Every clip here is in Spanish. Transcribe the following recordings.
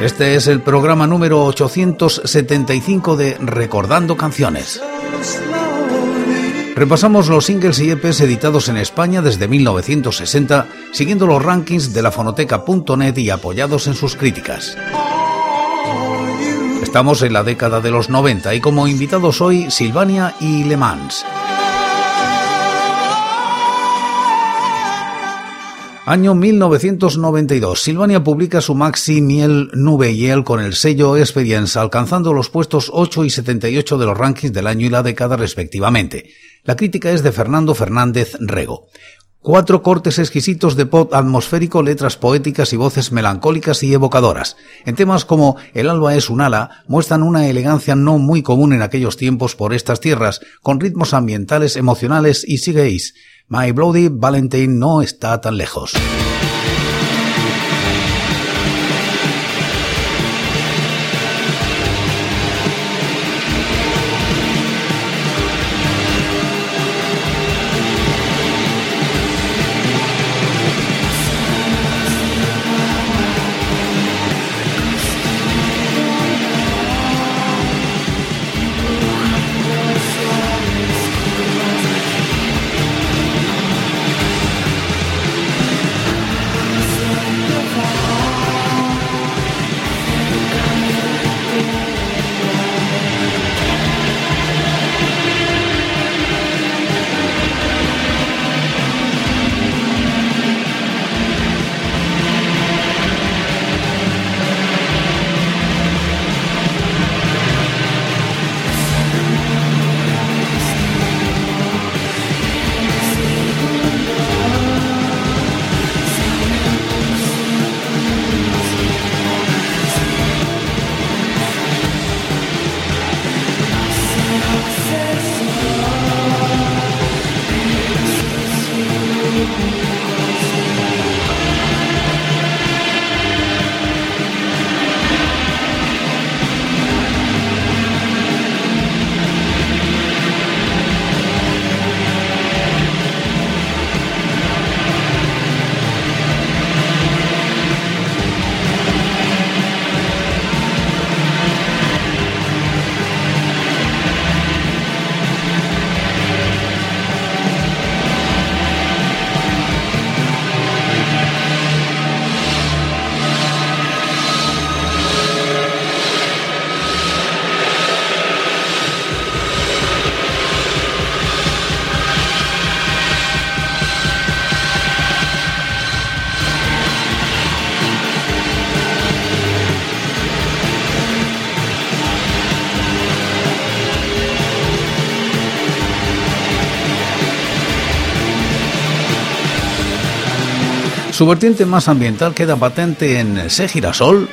Este es el programa número 875 de Recordando Canciones. Repasamos los singles y EPs editados en España desde 1960, siguiendo los rankings de la fonoteca.net y apoyados en sus críticas. Estamos en la década de los 90 y como invitados hoy Silvania y Le Mans. Año 1992. Silvania publica su maxi Miel, Nube y El con el sello Experience, alcanzando los puestos 8 y 78 de los rankings del año y la década respectivamente. La crítica es de Fernando Fernández Rego. Cuatro cortes exquisitos de pop atmosférico, letras poéticas y voces melancólicas y evocadoras. En temas como El alba es un ala, muestran una elegancia no muy común en aquellos tiempos por estas tierras, con ritmos ambientales, emocionales y sigueis. My Bloody Valentine no está tan lejos. Su vertiente más ambiental queda patente en Se Girasol,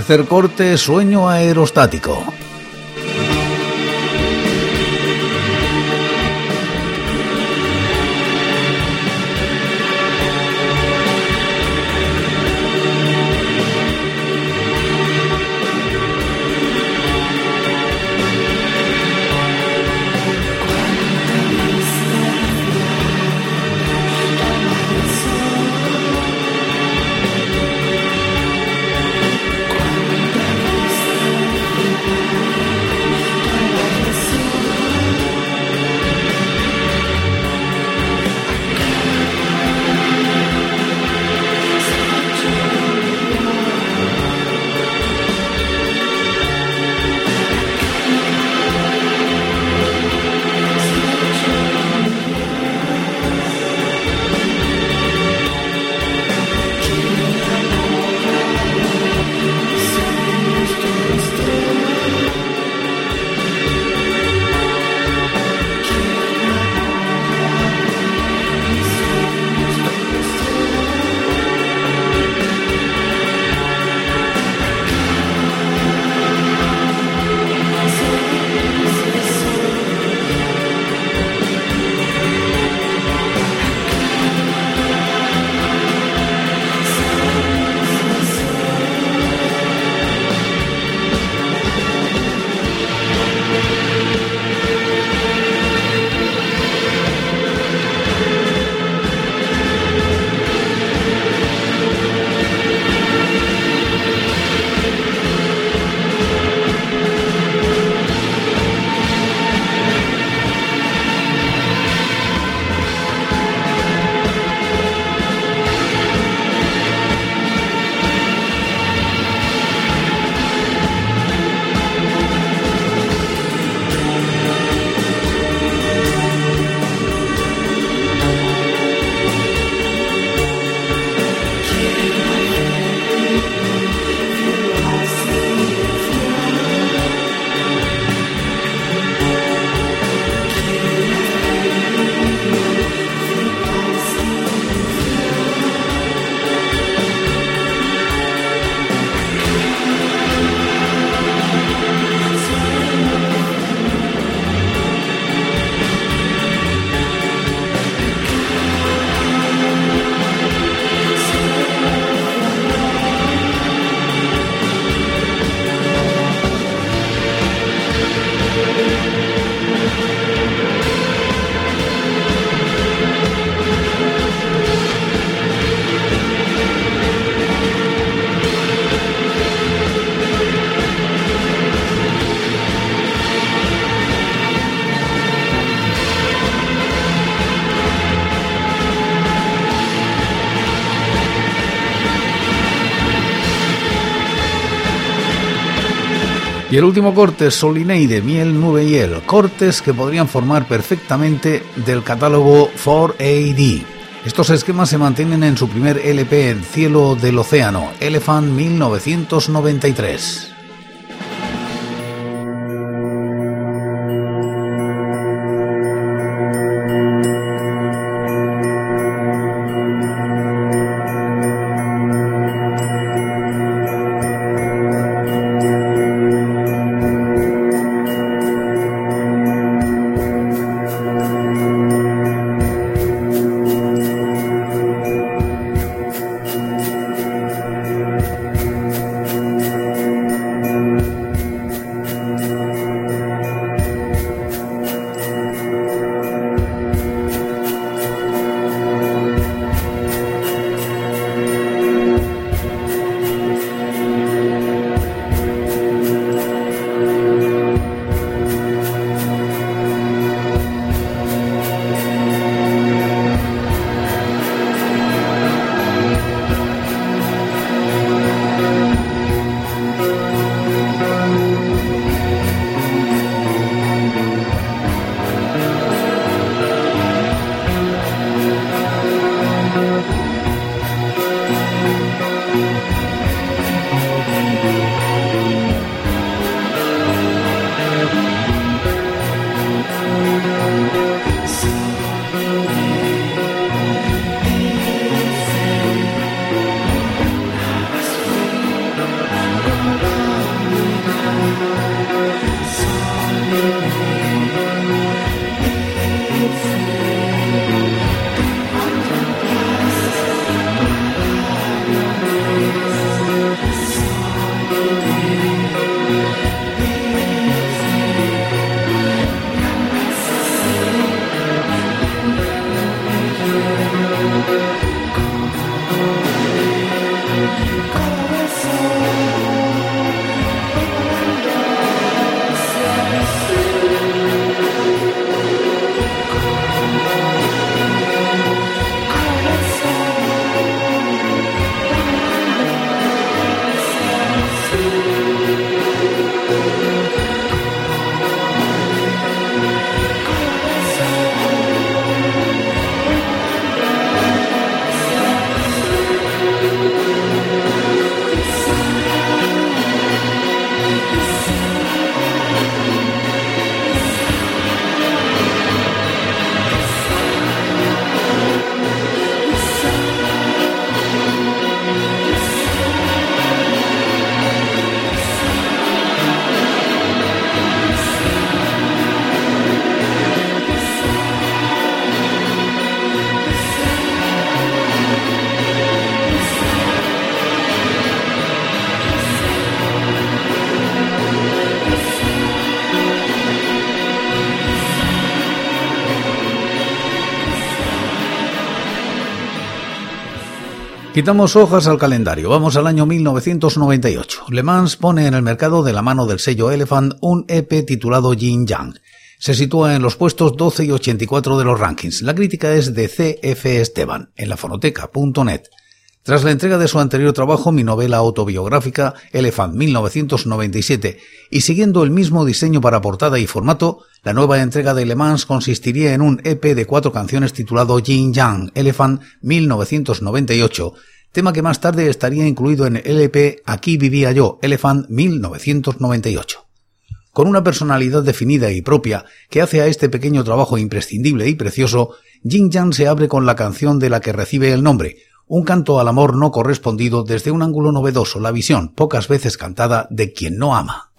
Tercer corte, sueño aerostático. El último corte, Solineide, Miel, Nube y El, cortes que podrían formar perfectamente del catálogo 4AD. Estos esquemas se mantienen en su primer LP, El cielo del océano, Elephant 1993. Quitamos hojas al calendario, vamos al año 1998. Le Mans pone en el mercado de la mano del sello Elephant un EP titulado Yin Yang. Se sitúa en los puestos 12 y 84 de los rankings. La crítica es de CF Esteban, en la fonoteca.net. Tras la entrega de su anterior trabajo, mi novela autobiográfica Elephant 1997, y siguiendo el mismo diseño para portada y formato, la nueva entrega de Le Mans consistiría en un EP de cuatro canciones titulado Yin Yang Elephant 1998, tema que más tarde estaría incluido en el EP Aquí vivía yo Elephant 1998. Con una personalidad definida y propia que hace a este pequeño trabajo imprescindible y precioso, Yin Yang se abre con la canción de la que recibe el nombre, un canto al amor no correspondido desde un ángulo novedoso, la visión, pocas veces cantada, de quien no ama.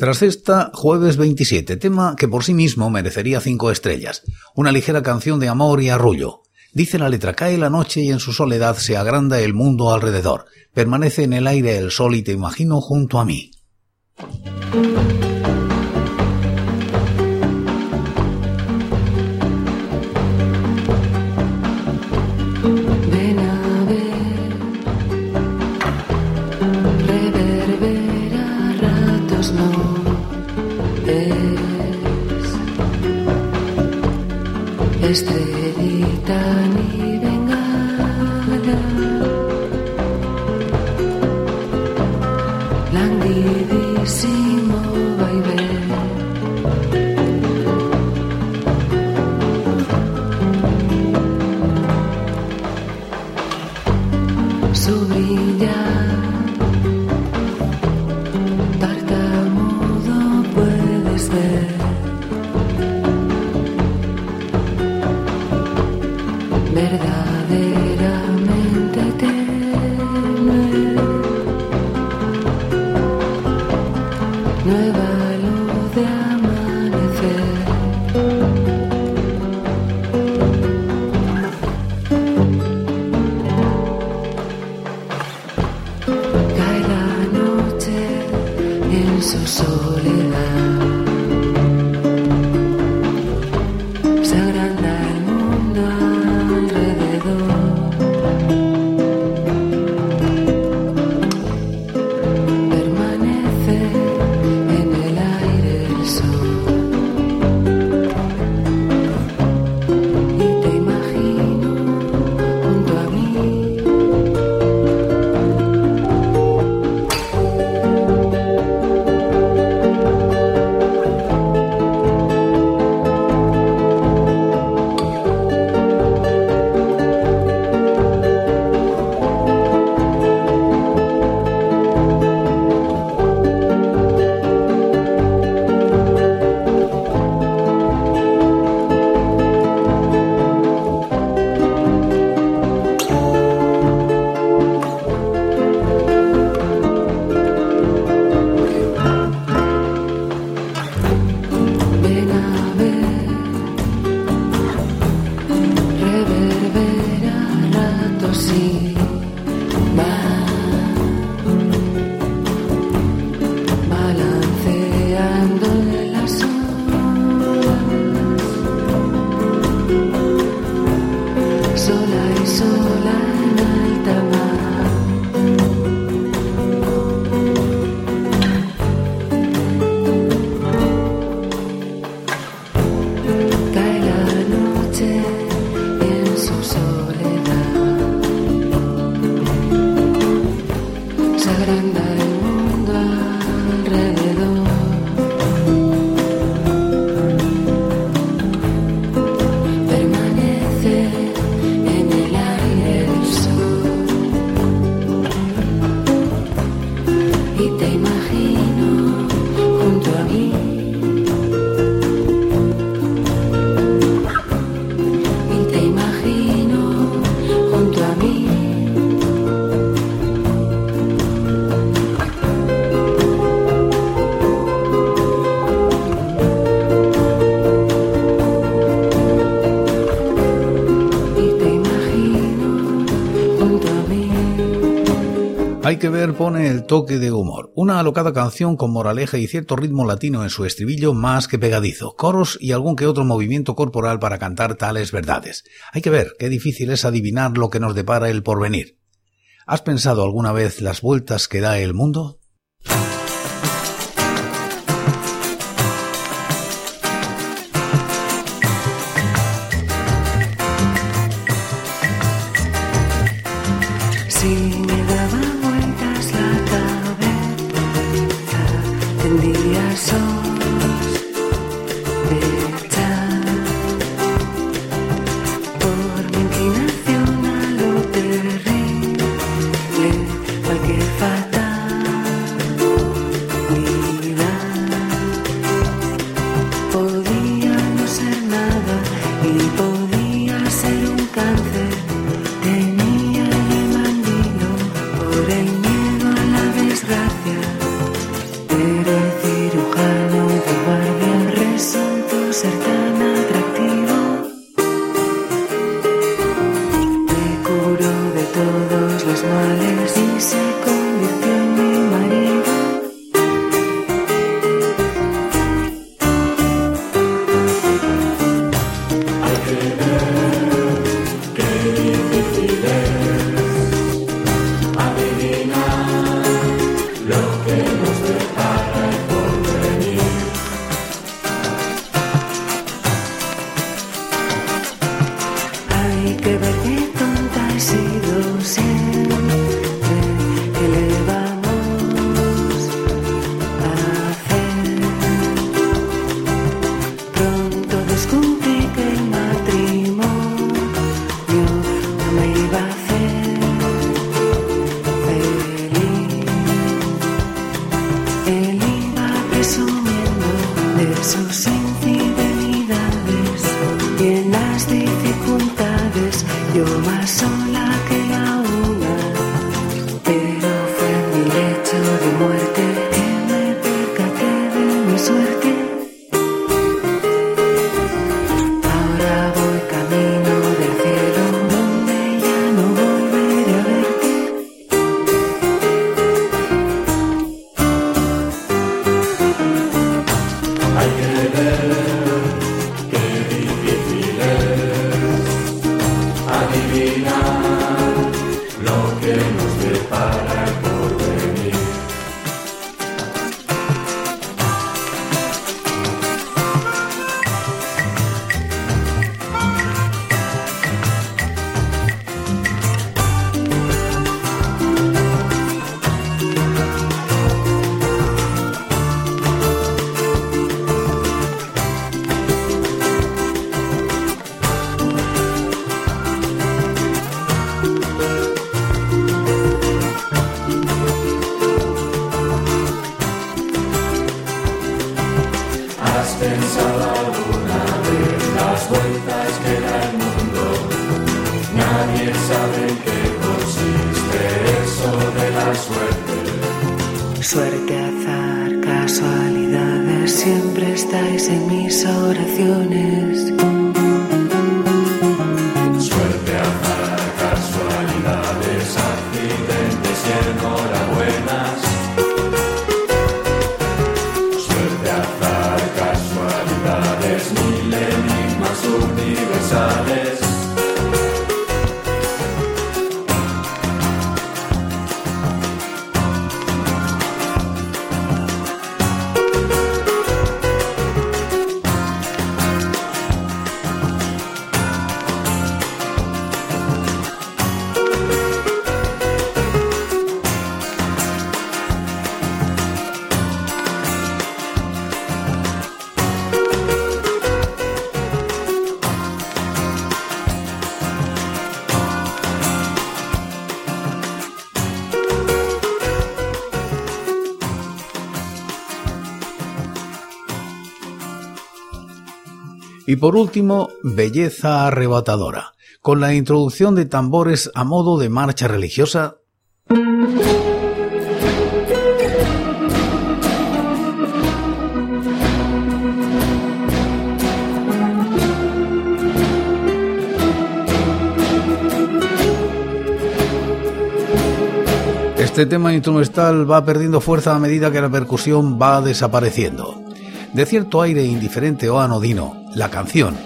Tras esta, jueves 27, tema que por sí mismo merecería cinco estrellas, una ligera canción de amor y arrullo. Dice la letra, cae la noche y en su soledad se agranda el mundo alrededor, permanece en el aire el sol y te imagino junto a mí. Hay que ver pone el toque de humor. Una alocada canción con moraleja y cierto ritmo latino en su estribillo más que pegadizo, coros y algún que otro movimiento corporal para cantar tales verdades. Hay que ver qué difícil es adivinar lo que nos depara el porvenir. ¿Has pensado alguna vez las vueltas que da el mundo? sus Suerte, azar, casualidades, siempre estáis en mis oraciones. Y por último, belleza arrebatadora, con la introducción de tambores a modo de marcha religiosa. Este tema instrumental va perdiendo fuerza a medida que la percusión va desapareciendo. De cierto aire indiferente o anodino, la canción,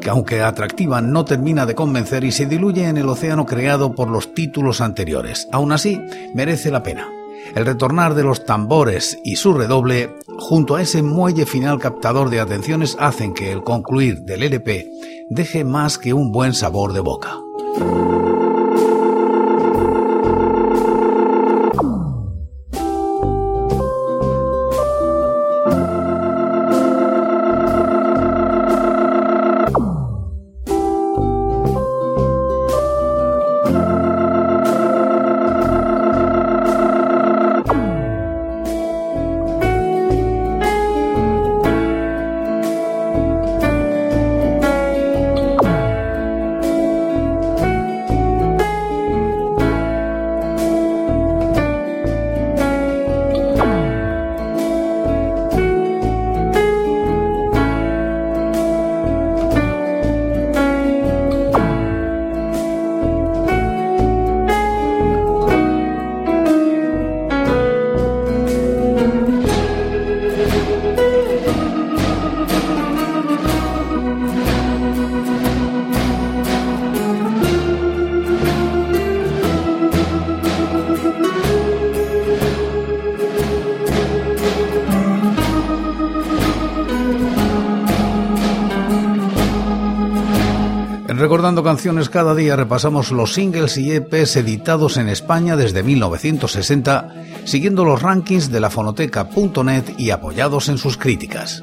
que aunque atractiva no termina de convencer y se diluye en el océano creado por los títulos anteriores. Aún así, merece la pena. El retornar de los tambores y su redoble, junto a ese muelle final captador de atenciones, hacen que el concluir del LP deje más que un buen sabor de boca. Cada día repasamos los singles y EPs editados en España desde 1960, siguiendo los rankings de la fonoteca.net y apoyados en sus críticas.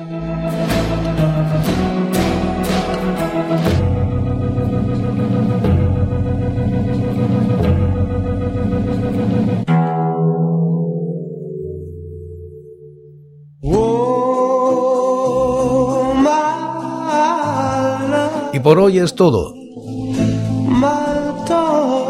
Y por hoy es todo.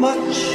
Much.